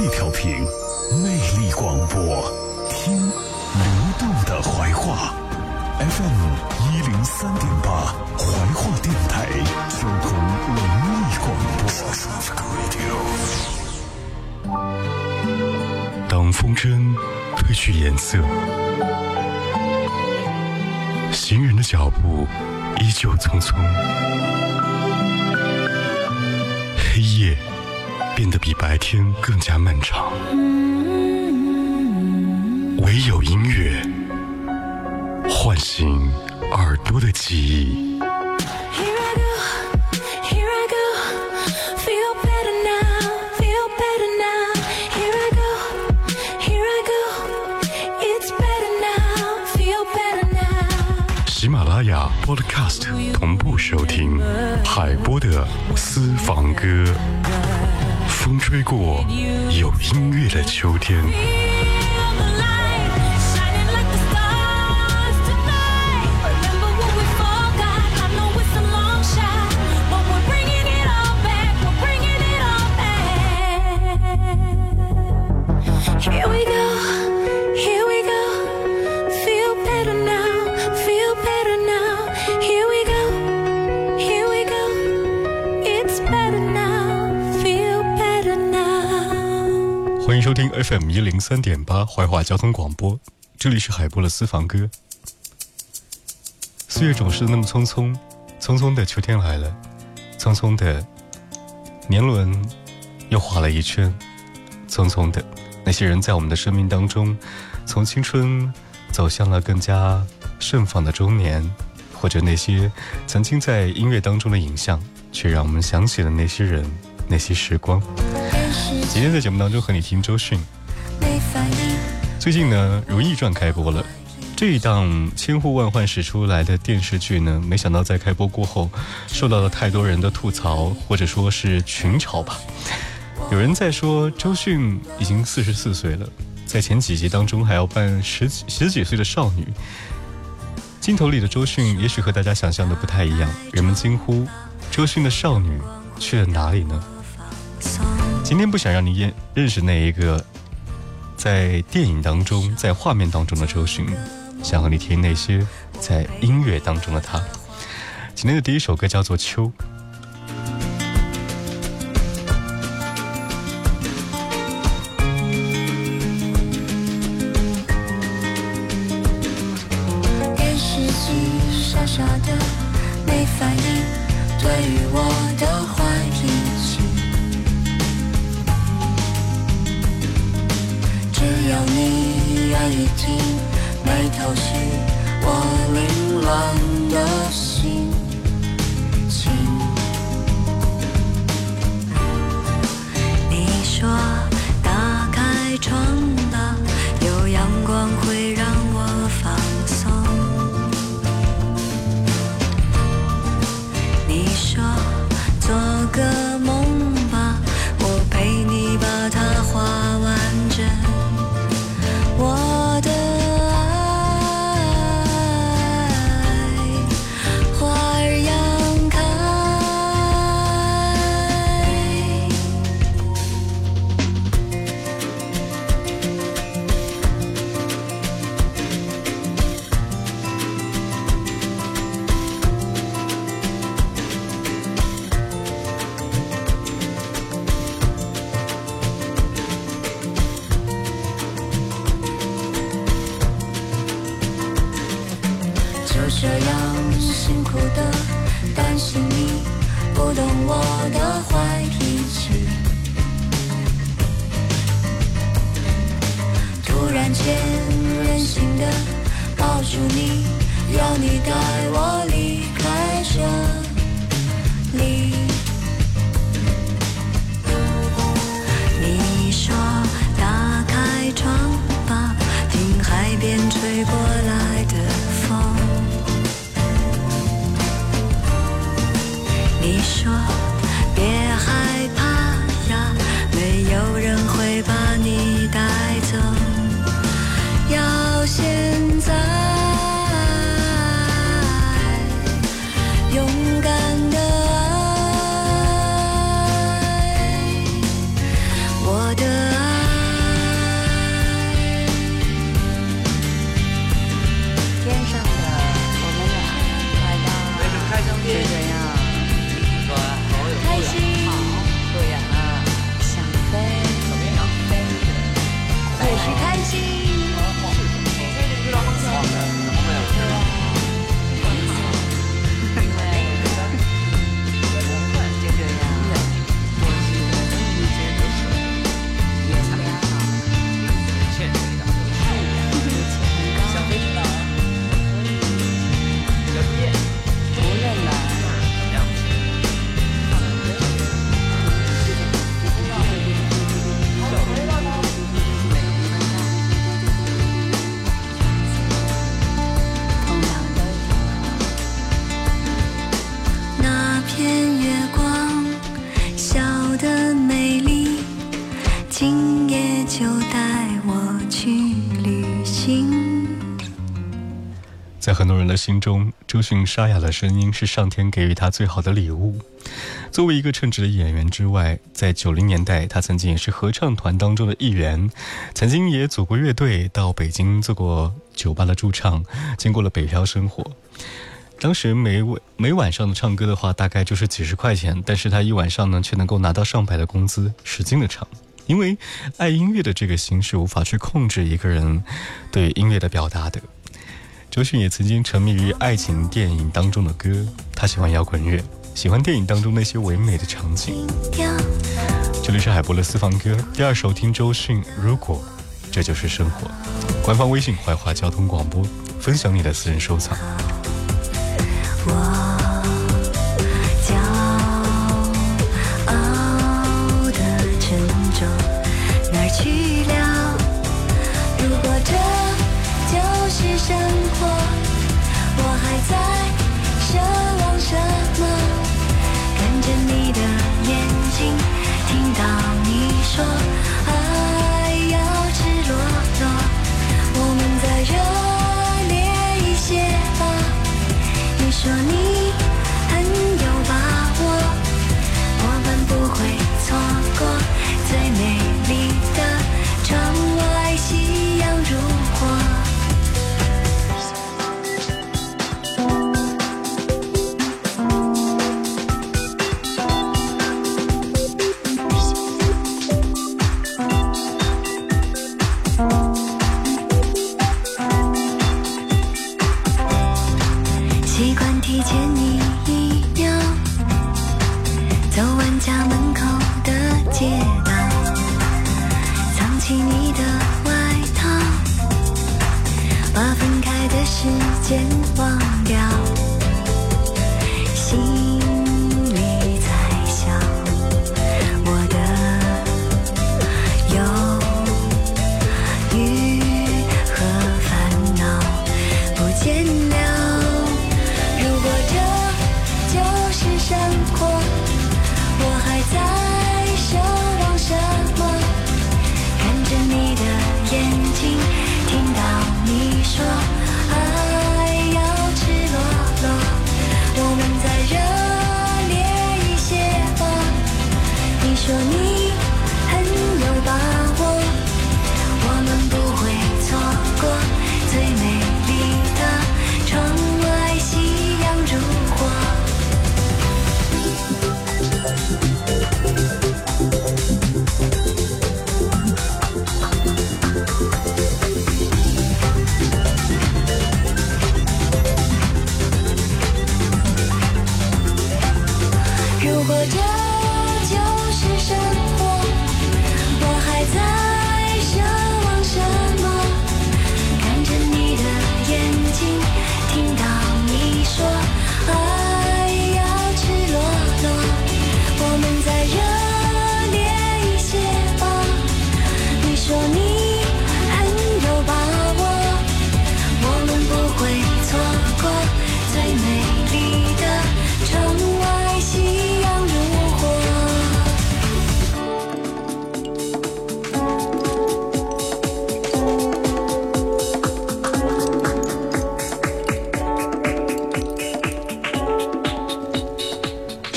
力调频，魅力广播，听流动的怀化，FM 一零三点八，怀化电台交通文艺广播。当风筝褪去颜色，行人的脚步依旧匆匆，黑夜。变得比白天更加漫长，唯有音乐唤醒耳朵的记忆。喜马拉雅 Podcast 同步收听海波的私房歌。风吹过有音乐的秋天。欢迎收听 FM 一零三点八怀化交通广播，这里是海波的私房歌。四月总是那么匆匆，匆匆的秋天来了，匆匆的年轮又画了一圈，匆匆的那些人在我们的生命当中，从青春走向了更加盛放的中年，或者那些曾经在音乐当中的影像，却让我们想起了那些人，那些时光。今天在节目当中和你听周迅。最近呢，《如懿传》开播了，这一档千呼万唤始出来的电视剧呢，没想到在开播过后，受到了太多人的吐槽，或者说是群嘲吧。有人在说周迅已经四十四岁了，在前几集当中还要扮十几十几岁的少女。镜头里的周迅也许和大家想象的不太一样，人们惊呼：周迅的少女去了哪里呢？今天不想让你认认识那一个在电影当中、在画面当中的周迅，想和你听那些在音乐当中的他。今天的第一首歌叫做《秋》。只要你愿意听，没头绪，我凌乱的心情。你说打开窗吧，有阳光会让我放。see. 在很多人的心中，周迅沙哑的声音是上天给予他最好的礼物。作为一个称职的演员之外，在九零年代，他曾经也是合唱团当中的一员，曾经也组过乐队，到北京做过酒吧的驻唱，经过了北漂生活。当时每晚每晚上的唱歌的话，大概就是几十块钱，但是他一晚上呢，却能够拿到上百的工资，使劲的唱。因为爱音乐的这个心是无法去控制一个人对音乐的表达的。周迅也曾经沉迷于爱情电影当中的歌，她喜欢摇滚乐，喜欢电影当中那些唯美的场景。这里是海波的私房歌，第二首听周迅《如果这就是生活》，官方微信怀化交通广播，分享你的私人收藏。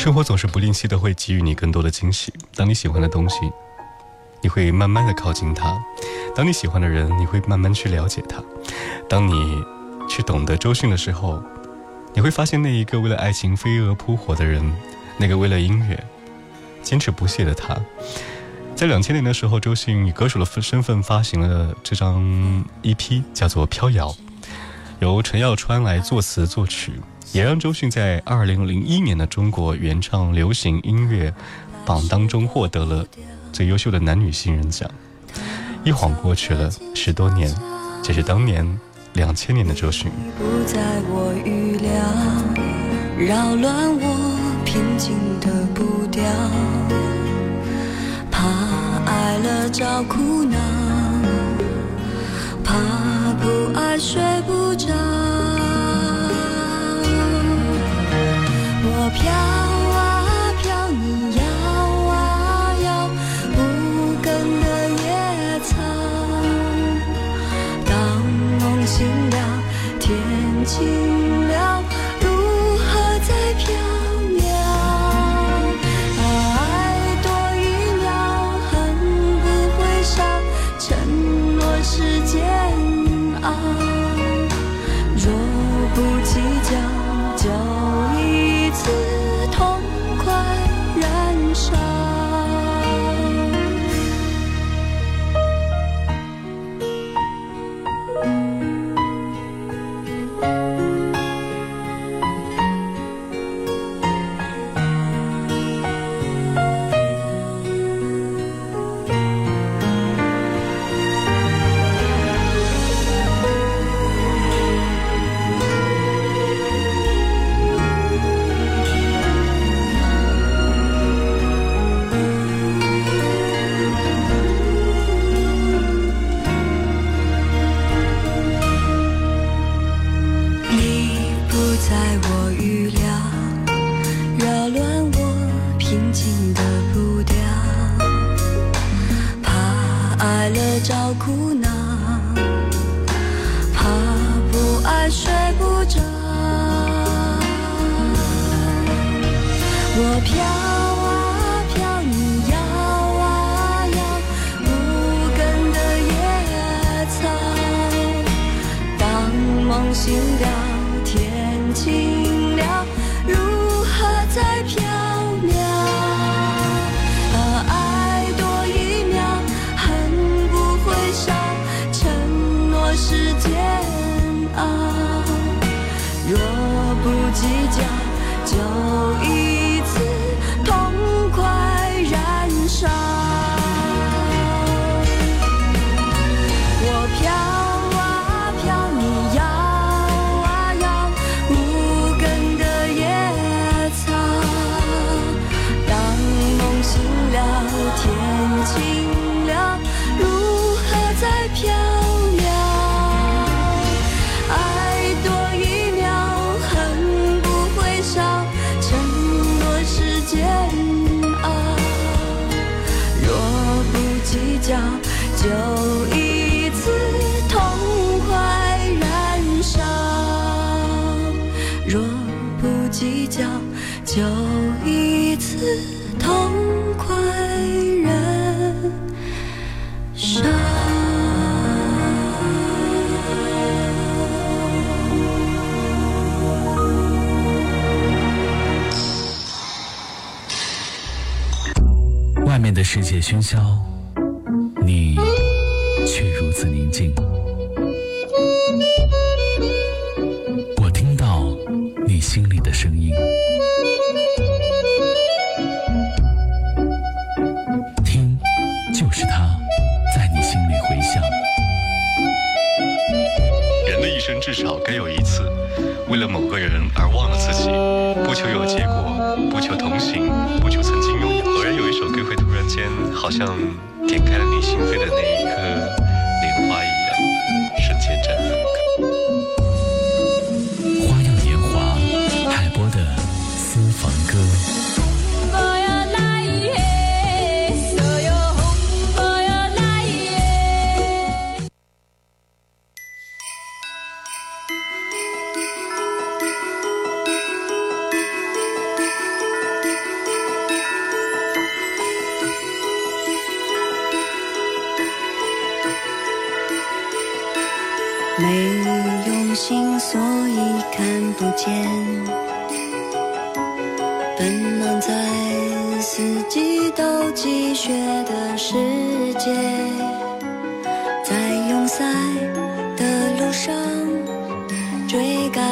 生活总是不吝惜的会给予你更多的惊喜。当你喜欢的东西，你会慢慢的靠近它；当你喜欢的人，你会慢慢去了解他。当你去懂得周迅的时候，你会发现那一个为了爱情飞蛾扑火的人，那个为了音乐坚持不懈的他。在两千年的时候，周迅以歌手的身份发行了这张 EP，叫做《飘摇》，由陈耀川来作词作曲。也让周迅在二零零一年的中国原创流行音乐榜当中获得了最优秀的男女新人奖。一晃过去了十多年，这是当年两千年的周迅。不在我预料，扰乱我平静的步调，怕爱了找苦恼，怕不爱睡不着。若不计较就一次痛快燃烧外面的世界喧嚣你却如此宁静。只有一次为了某个人而忘了自己不求有结果不求同行不求曾经拥有。偶然有一首歌会突然间好像点开了你心扉的那一刻。间奔忙在四季都积雪的世界，在拥塞的路上追赶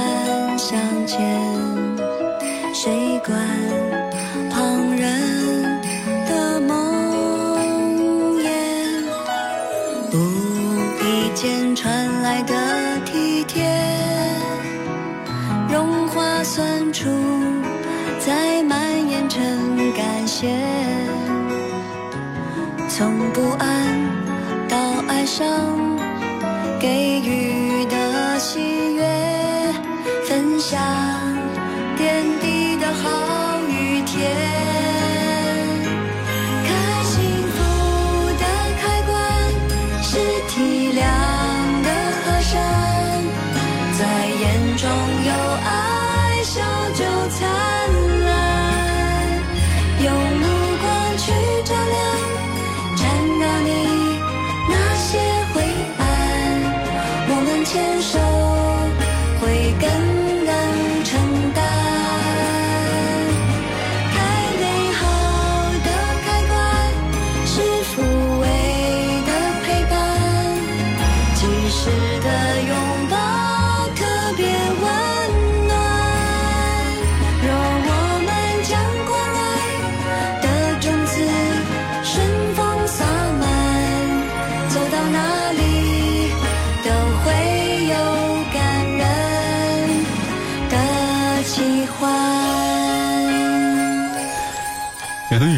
向前，谁管旁人的梦魇，不疲倦传来的。从不安到爱上，给予的喜悦分享。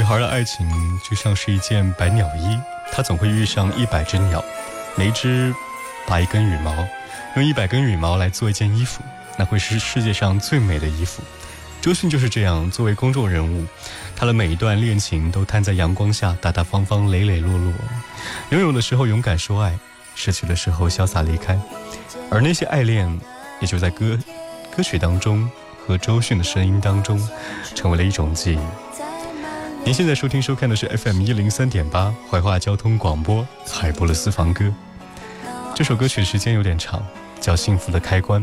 女孩的爱情就像是一件百鸟衣，她总会遇上一百只鸟，每只拔一根羽毛，用一百根羽毛来做一件衣服，那会是世界上最美的衣服。周迅就是这样，作为公众人物，她的每一段恋情都摊在阳光下，大大方方、磊磊落落，拥有的时候勇敢说爱，失去的时候潇洒离开，而那些爱恋，也就在歌、歌曲当中和周迅的声音当中，成为了一种记忆。您现在收听收看的是 FM 一零三点八怀化交通广播海波的私房歌。这首歌曲时间有点长，叫《幸福的开关》，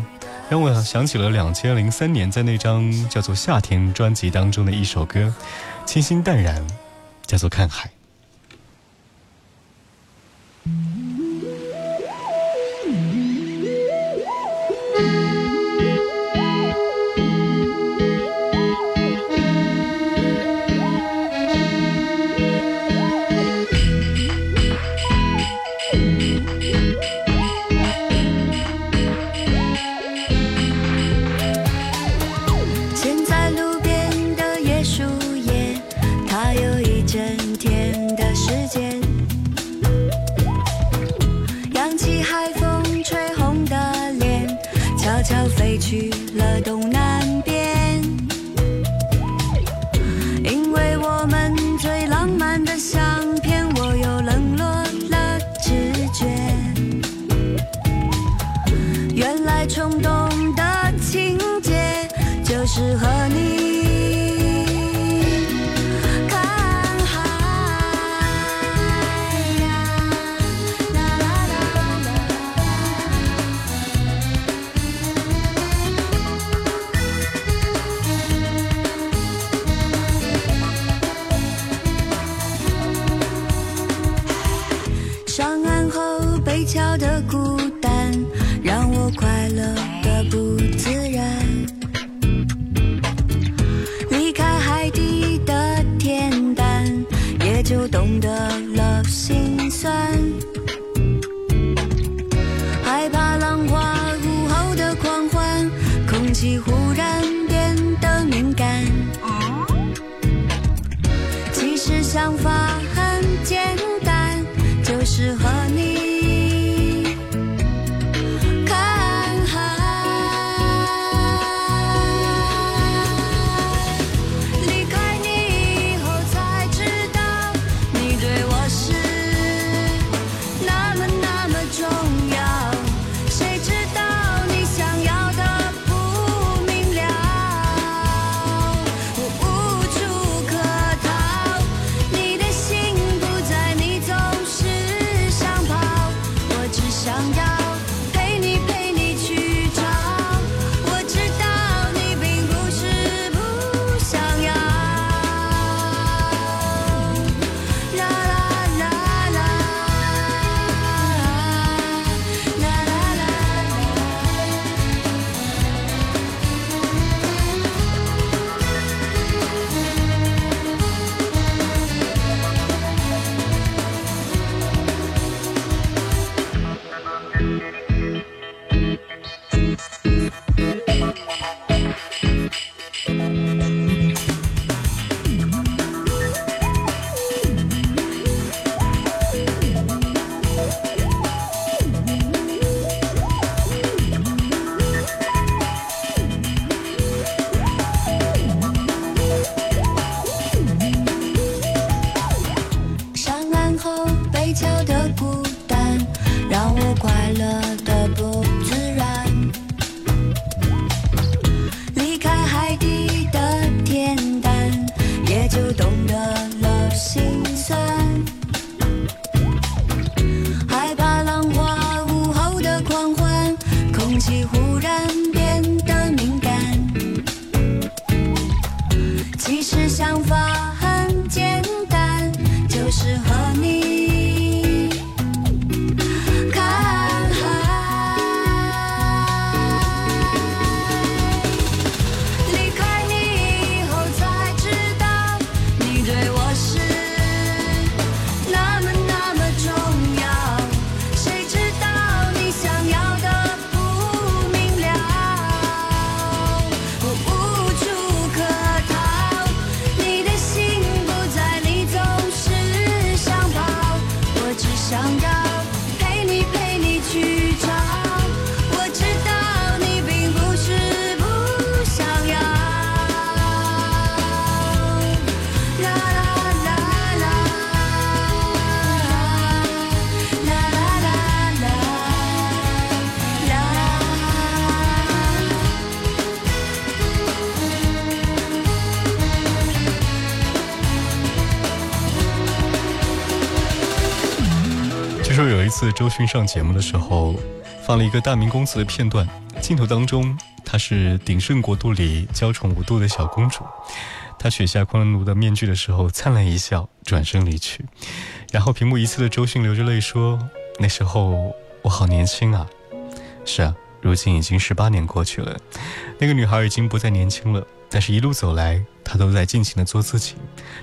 让我想起了两千零三年在那张叫做《夏天》专辑当中的一首歌，清新淡然，叫做《看海》。去了东南边。因为我们最浪漫的相片，我又冷落了直觉。原来冲动的情节就是和你悄的就懂得周迅上节目的时候，放了一个大明宫词的片段，镜头当中她是鼎盛国度里娇宠无度的小公主。她取下昆仑奴的面具的时候，灿烂一笑，转身离去。然后屏幕一侧的周迅流着泪说：“那时候我好年轻啊。”是啊，如今已经十八年过去了，那个女孩已经不再年轻了。但是，一路走来，他都在尽情的做自己，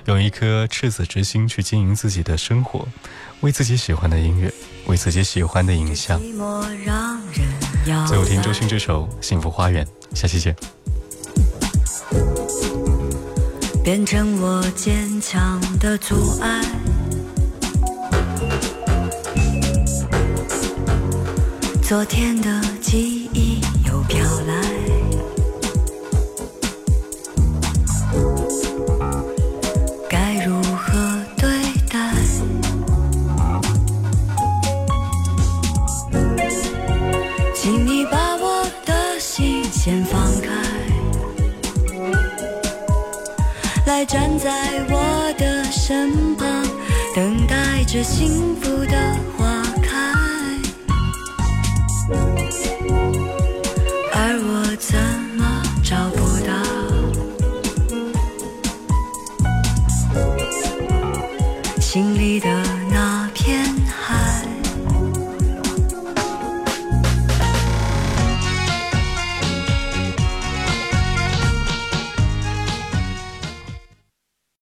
用一颗赤子之心去经营自己的生活，为自己喜欢的音乐，为自己喜欢的影像。最后听周迅这首《幸福花园》，下期见。变成我坚强的阻碍。昨天的记忆又飘来，着幸福